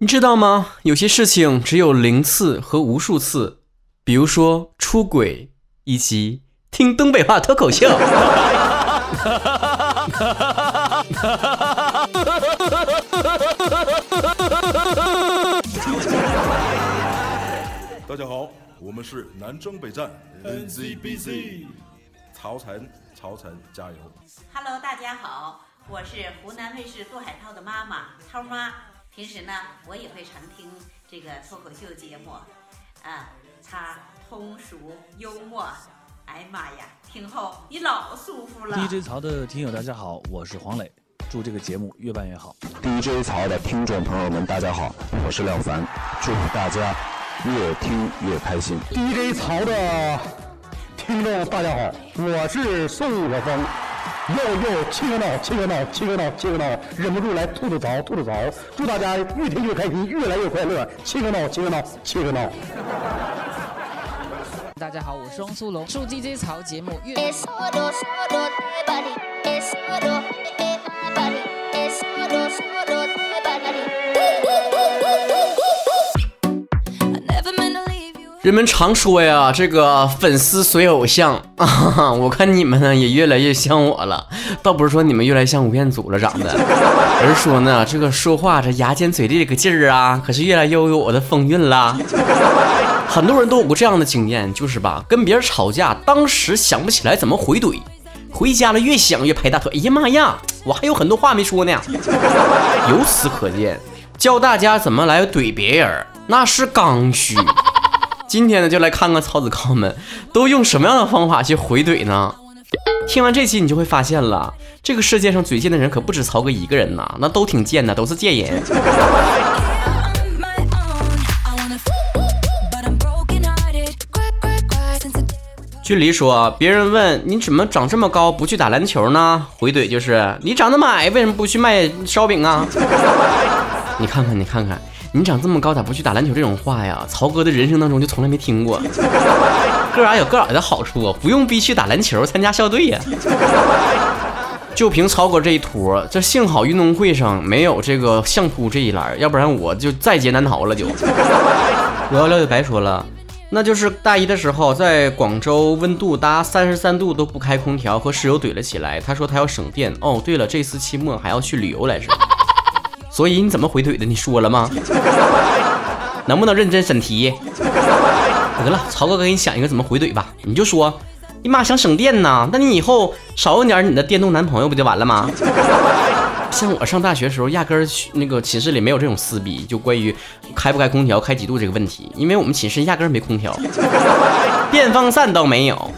你知道吗？有些事情只有零次和无数次，比如说出轨，以及听东北话脱口秀。大家好，我们是南征北战 NZBC，曹晨，曹晨加油！Hello，大家好，我是湖南卫视杜海涛的妈妈涛妈。平时呢，我也会常听这个脱口秀节目，啊，他通俗幽默，哎呀妈呀，听后你老舒服了。DJ 曹的听友大家好，我是黄磊，祝这个节目越办越好。DJ 曹的听众朋友们，大家好，我是廖凡，祝大家越听越开心。DJ 曹的听众大家好，我是宋晓峰。又又七个闹，七个闹，七个闹，七个闹，忍不住来吐吐槽，吐吐槽。祝大家越听越开心，越来越快乐。七个闹，七个闹，七个闹。大家好，我是汪苏泷，祝 DJ 曹节目越人们常说呀，这个粉丝随偶像啊，我看你们呢也越来越像我了。倒不是说你们越来越像吴彦祖了长得，而是说呢，这个说话这牙尖嘴利这个劲儿啊，可是越来越有我的风韵啦。很多人都有过这样的经验，就是吧，跟别人吵架，当时想不起来怎么回怼，回家了越想越拍大腿，哎呀妈呀，我还有很多话没说呢。由此可见，教大家怎么来怼别人，那是刚需。今天呢，就来看看曹子康们都用什么样的方法去回怼呢？听完这期，你就会发现了，这个世界上嘴贱的人可不止曹哥一个人呐，那都挺贱的，都是贱人。On my own. I wanna f- but I'm broken-hearted. Cry, cry, cry since the day we 俊离说，别人问你怎么长这么高不去打篮球呢？回怼就是你长那么矮，为什么不去卖烧饼啊？你看看，你看看，你长这么高咋不去打篮球？这种话呀，曹哥的人生当中就从来没听过。个矮有个矮的好处，不用逼去打篮球，参加校队呀。就凭曹哥这一坨，这幸好运动会上没有这个相扑这一栏，要不然我就在劫难逃了就。我要了解白说了，那就是大一的时候，在广州温度达三十三度都不开空调，和室友怼了起来。他说他要省电。哦，对了，这次期末还要去旅游来着。所以你怎么回怼的？你说了吗？能不能认真审题？得了，曹哥给你想一个怎么回怼吧，你就说，你妈想省电呐，那你以后少用点你的电动男朋友不就完了吗？像我上大学的时候，压根儿那个寝室里没有这种撕逼，就关于开不开空调、开几度这个问题，因为我们寝室压根儿没空调，电风扇倒没有。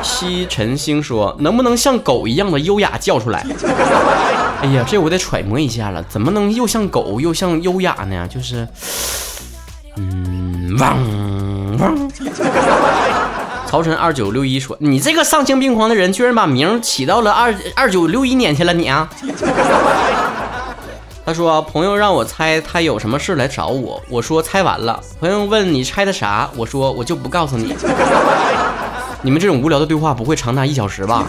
西晨星说：“能不能像狗一样的优雅叫出来？”哎呀，这我得揣摩一下了，怎么能又像狗又像优雅呢？就是，嗯，汪汪。曹晨二九六一说：“你这个丧心病狂的人，居然把名起到了二二九六一年去了，你啊！” 他说：“朋友让我猜他有什么事来找我，我说猜完了。朋友问你猜的啥，我说我就不告诉你。你们这种无聊的对话不会长达一小时吧？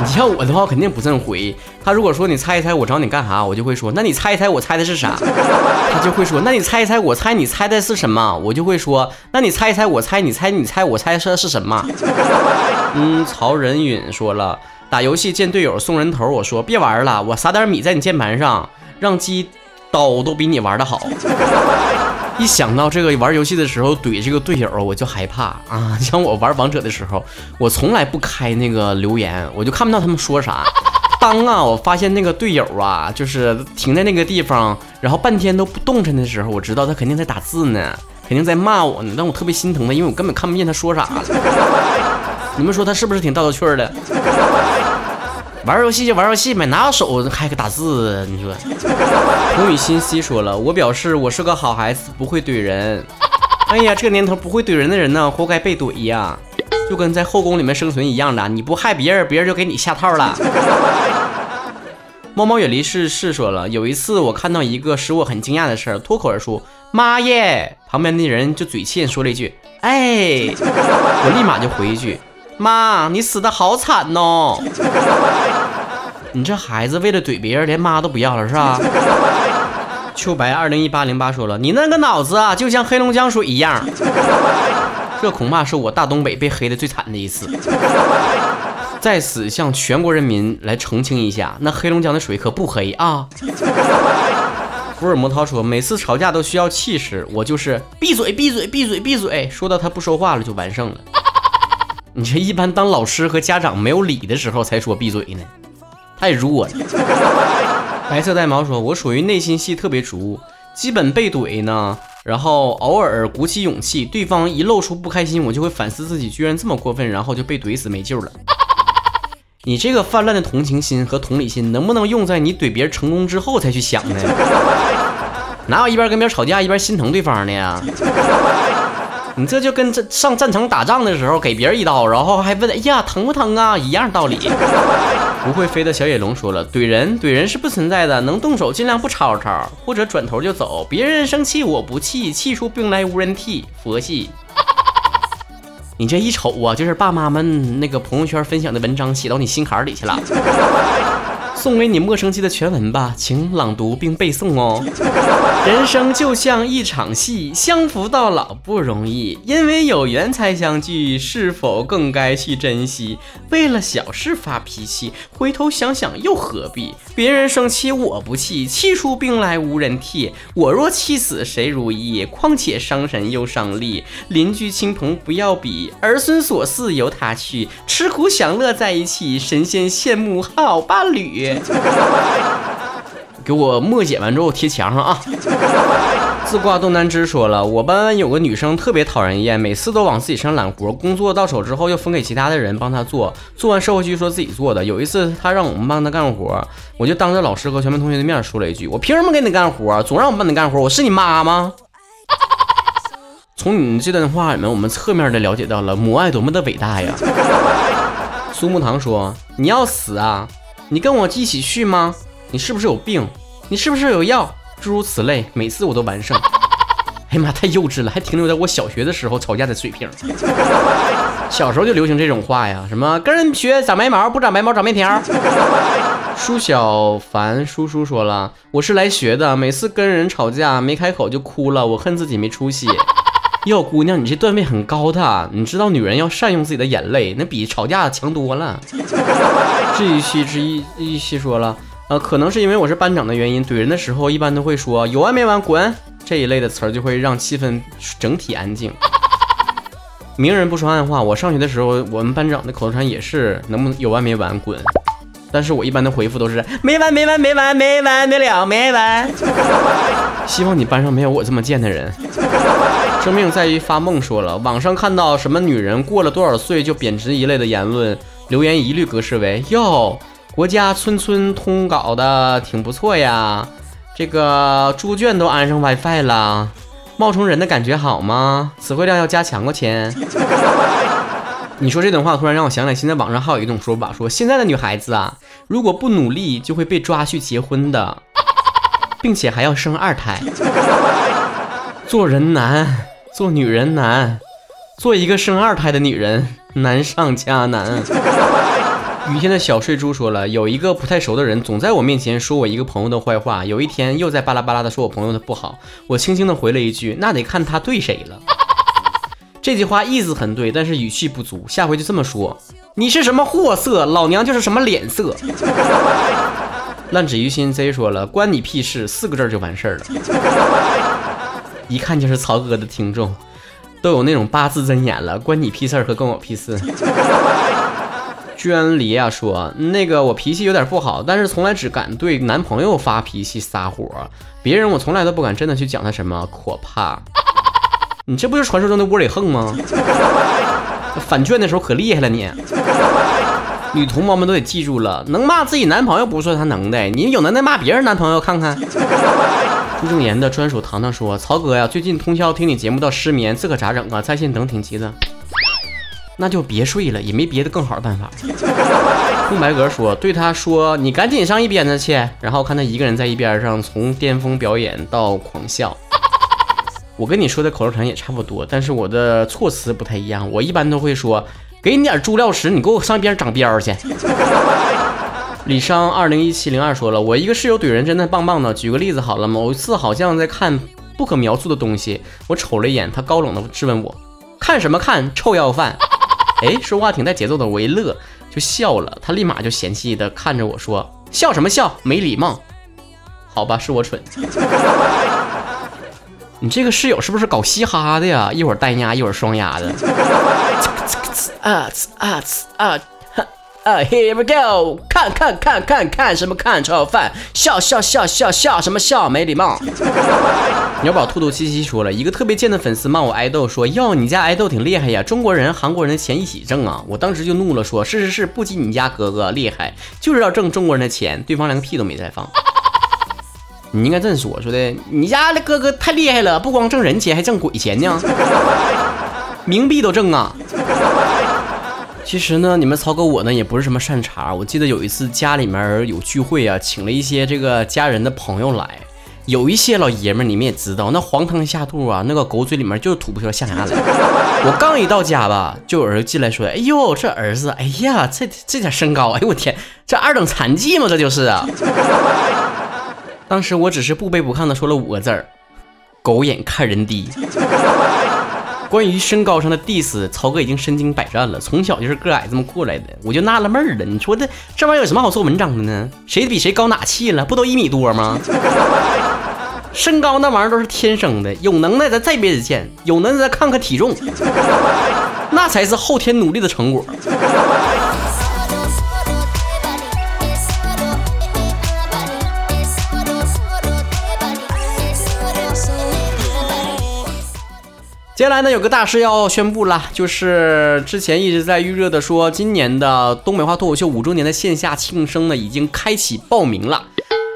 你像我的话，我肯定不这么回。他如果说你猜一猜我找你干啥，我就会说那你猜一猜我猜的是啥？他就会说那你猜一猜我猜你猜的是什么？我就会说那你猜一猜我猜你猜你猜我猜的是什么？嗯，曹仁允说了，打游戏见队友送人头，我说别玩了，我撒点米在你键盘上，让鸡刀都比你玩的好。一想到这个玩游戏的时候怼这个队友，我就害怕啊！像我玩王者的时候，我从来不开那个留言，我就看不到他们说啥。当啊，我发现那个队友啊，就是停在那个地方，然后半天都不动弹的时候，我知道他肯定在打字呢，肯定在骂我呢，让我特别心疼他，因为我根本看不见他说啥。你们说他是不是挺道道趣的？玩游戏就玩游戏呗，哪有手还个打字？你说？洪雨欣 C 说了，我表示我是个好孩子，不会怼人。哎呀，这年头不会怼人的人呢，活该被怼呀，就跟在后宫里面生存一样的，你不害别人，别人就给你下套了。猫猫远离世事说了，有一次我看到一个使我很惊讶的事儿，脱口而出“妈耶”，旁边的人就嘴欠说了一句“哎”，我立马就回一句“妈，你死的好惨哦”。你这孩子为了怼别人，连妈都不要了是吧？秋白二零一八零八说了，你那个脑子啊，就像黑龙江水一样。这恐怕是我大东北被黑的最惨的一次。在此向全国人民来澄清一下，那黑龙江的水可不黑啊。福尔摩涛说，每次吵架都需要气势，我就是闭嘴闭嘴闭嘴闭嘴，说到他不说话了就完胜了。你这一般当老师和家长没有理的时候才说闭嘴呢，太弱了。白色带毛说，我属于内心戏特别足，基本被怼呢，然后偶尔鼓起勇气，对方一露出不开心，我就会反思自己居然这么过分，然后就被怼死没救了。你这个泛滥的同情心和同理心，能不能用在你怼别人成功之后才去想呢？哪有一边跟别人吵架一边心疼对方的呀？你这就跟这上战场打仗的时候给别人一刀，然后还问哎呀疼不疼啊，一样道理。不会飞的小野龙说了，怼人怼人是不存在的，能动手尽量不吵吵，或者转头就走。别人生气我不气，气出病来无人替，佛系。你这一瞅啊，就是爸妈们那个朋友圈分享的文章写到你心坎里去了。送给你莫生气的全文吧，请朗读并背诵哦。人生就像一场戏，相扶到老不容易，因为有缘才相聚，是否更该去珍惜？为了小事发脾气，回头想想又何必？别人生气我不气，气出病来无人替。我若气死谁如意？况且伤神又伤力。邻居亲朋不要比，儿孙琐事由他去。吃苦享乐在一起，神仙羡慕好伴侣。给我默写完之后贴墙上啊！自挂东南枝说了，我班有个女生特别讨人厌，每次都往自己身上揽活，工作到手之后又分给其他的人帮她做，做完收回去说自己做的。有一次她让我们帮她干活，我就当着老师和全班同学的面说了一句：“我凭什么给你干活？总让我帮你干活，我是你妈吗？”从你这段话里面，我们侧面的了解到了母爱多么的伟大呀！苏木堂说：“你要死啊？你跟我一起去吗？你是不是有病？你是不是有药？诸如此类，每次我都完胜。哎呀妈，太幼稚了，还停留在我小学的时候吵架的水平。小时候就流行这种话呀，什么跟人学长白毛，不长白毛长面条。舒小凡叔叔说了，我是来学的，每次跟人吵架没开口就哭了，我恨自己没出息。哟，姑娘，你这段位很高的，你知道女人要善用自己的眼泪，那比吵架强多了。这一期之一一期说了，呃，可能是因为我是班长的原因，怼人的时候一般都会说有完没完，滚这一类的词儿，就会让气氛整体安静。明人不说暗话，我上学的时候，我们班长的口头禅也是能不能有完没完，滚。但是我一般的回复都是没完没完没完没完没了没完。希望你班上没有我这么贱的人。生命在于发梦说了，网上看到什么女人过了多少岁就贬值一类的言论，留言一律格式为哟，国家村村通搞的挺不错呀，这个猪圈都安上 WiFi 了，冒充人的感觉好吗？词汇量要加强过亲。你说这段话突然让我想起来，现在网上还有一种说法，说现在的女孩子啊，如果不努力就会被抓去结婚的，并且还要生二胎。做人难，做女人难，做一个生二胎的女人难上加难。雨天的小睡猪说了，有一个不太熟的人总在我面前说我一个朋友的坏话，有一天又在巴拉巴拉的说我朋友的不好，我轻轻的回了一句，那得看他对谁了。这句话意思很对，但是语气不足，下回就这么说，你是什么货色，老娘就是什么脸色。烂纸于心 Z 说了，关你屁事，四个字就完事儿了。一看就是曹哥的听众，都有那种八字真言了，关你屁事儿和关我屁事。娟离啊说，那个我脾气有点不好，但是从来只敢对男朋友发脾气撒火，别人我从来都不敢真的去讲他什么，可怕。你这不就是传说中的窝里横吗？反卷的时候可厉害了你。女同胞们都得记住了，能骂自己男朋友不算他能耐，你有能耐骂别人男朋友看看。朱正言的专属糖糖说：“曹哥呀，最近通宵听你节目到失眠，这可咋整啊？在线等挺急的，那就别睡了，也没别的更好的办法。”空白格说：“对他说，你赶紧上一边子去。”然后看他一个人在一边上从巅峰表演到狂笑。我跟你说的口头禅也差不多，但是我的措辞不太一样。我一般都会说：“给你点猪料食，你给我上一边长膘去。”李商二零一七零二说了，我一个室友怼人真的棒棒的。举个例子好了，某一次好像在看不可描述的东西，我瞅了一眼，他高冷的质问我：“看什么看，臭要饭？”哎，说话挺带节奏的，我一乐就笑了，他立马就嫌弃的看着我说：“笑什么笑，没礼貌。”好吧，是我蠢。你这个室友是不是搞嘻哈的呀？一会儿单压，一会儿双压的。啊啊啊！啊，Here we go！看看看看看什么看炒饭？笑笑笑笑笑什么笑？没礼貌！鸟宝兔兔七七说了一个特别贱的粉丝骂我爱豆，说哟你家爱豆挺厉害呀，中国人韩国人的钱一起挣啊！我当时就怒了，说是是是，不及你家哥哥厉害，就是要挣中国人的钱。对方连个屁都没再放。你应该这么说，说的你家的哥哥太厉害了，不光挣人钱，还挣鬼钱呢，冥币都挣啊！其实呢，你们曹哥我呢也不是什么善茬。我记得有一次家里面有聚会啊，请了一些这个家人的朋友来，有一些老爷们你们也知道，那黄汤下肚啊，那个狗嘴里面就吐不出象牙来。我刚一到家吧，就有人进来说：“哎呦，这儿子，哎呀，这这点身高，哎呦我天，这二等残疾吗？这就是啊！”当时我只是不卑不亢的说了五个字儿：“狗眼看人低。”关于身高上的 diss，曹哥已经身经百战了，从小就是个矮这么过来的，我就纳了闷了。你说这这玩意儿有什么好做文章的呢？谁比谁高哪气了？不都一米多吗？身高那玩意儿都是天生的，有能耐咱再别见，有能耐咱看看体重，那才是后天努力的成果。接下来呢，有个大事要宣布了，就是之前一直在预热的说，今年的东北话脱口秀五周年的线下庆生呢，已经开启报名了。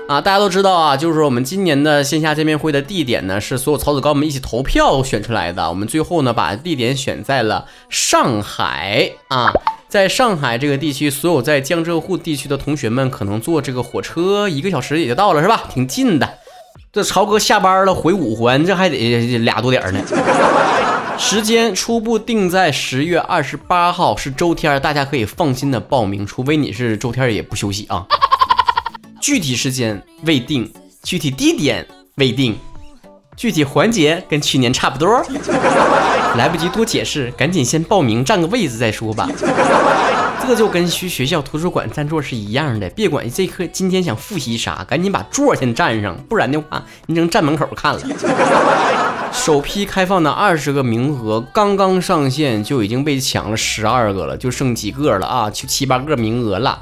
啊，大家都知道啊，就是我们今年的线下见面会的地点呢，是所有曹子高们一起投票选出来的。我们最后呢，把地点选在了上海啊，在上海这个地区，所有在江浙沪地区的同学们，可能坐这个火车一个小时也就到了，是吧？挺近的。这曹哥下班了回五环，这还得俩多点呢。时间初步定在十月二十八号，是周天，大家可以放心的报名，除非你是周天也不休息啊。具体时间未定，具体地点未定，具体环节跟去年差不多。来不及多解释，赶紧先报名占个位子再说吧。这就跟去学校图书馆占座是一样的，别管这课今天想复习啥，赶紧把座先占上，不然的话你只能站门口看了。首批开放的二十个名额刚刚上线就已经被抢了十二个了，就剩几个了啊，就七八个名额了。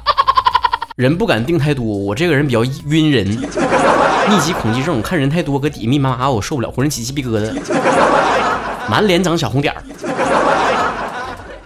人不敢定太多，我这个人比较晕人，密集恐惧症，看人太多搁底下密麻麻，我受不了，浑身起鸡皮疙瘩，满脸长小红点儿。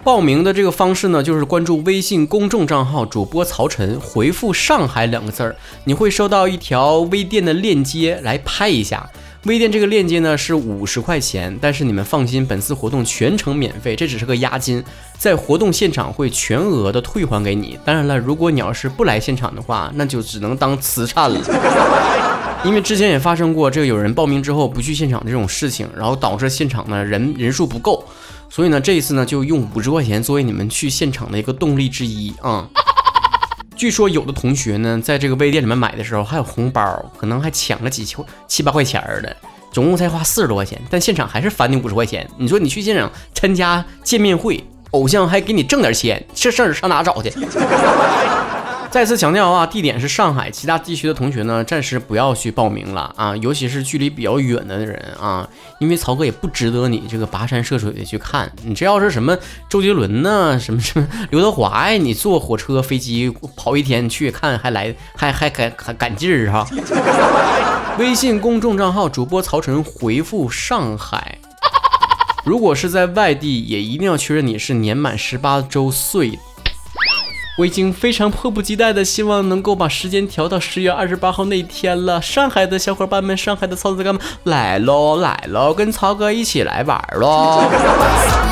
报名的这个方式呢，就是关注微信公众账号主播曹晨，回复“上海”两个字儿，你会收到一条微店的链接，来拍一下。微店这个链接呢是五十块钱，但是你们放心，本次活动全程免费，这只是个押金，在活动现场会全额的退还给你。当然了，如果你要是不来现场的话，那就只能当慈善了。因为之前也发生过这个有人报名之后不去现场这种事情，然后导致现场呢人人数不够，所以呢这一次呢就用五十块钱作为你们去现场的一个动力之一啊。据说有的同学呢在这个微店里面买的时候还有红包，可能还抢了几千七八块钱的，总共才花四十多块钱，但现场还是返你五十块钱。你说你去现场参加见面会，偶像还给你挣点钱，这事儿上哪找去？再次强调啊，地点是上海，其他地区的同学呢，暂时不要去报名了啊，尤其是距离比较远的人啊，因为曹哥也不值得你这个跋山涉水的去看。你这要是什么周杰伦呢，什么什么刘德华呀，你坐火车、飞机跑一天去看，还来还还赶还赶劲儿哈。微信公众账号主播曹晨回复上海，如果是在外地，也一定要确认你是年满十八周岁。我已经非常迫不及待的希望能够把时间调到十月二十八号那天了。上海的小伙伴们，上海的曹子哥们来喽来喽，跟曹哥一起来玩喽！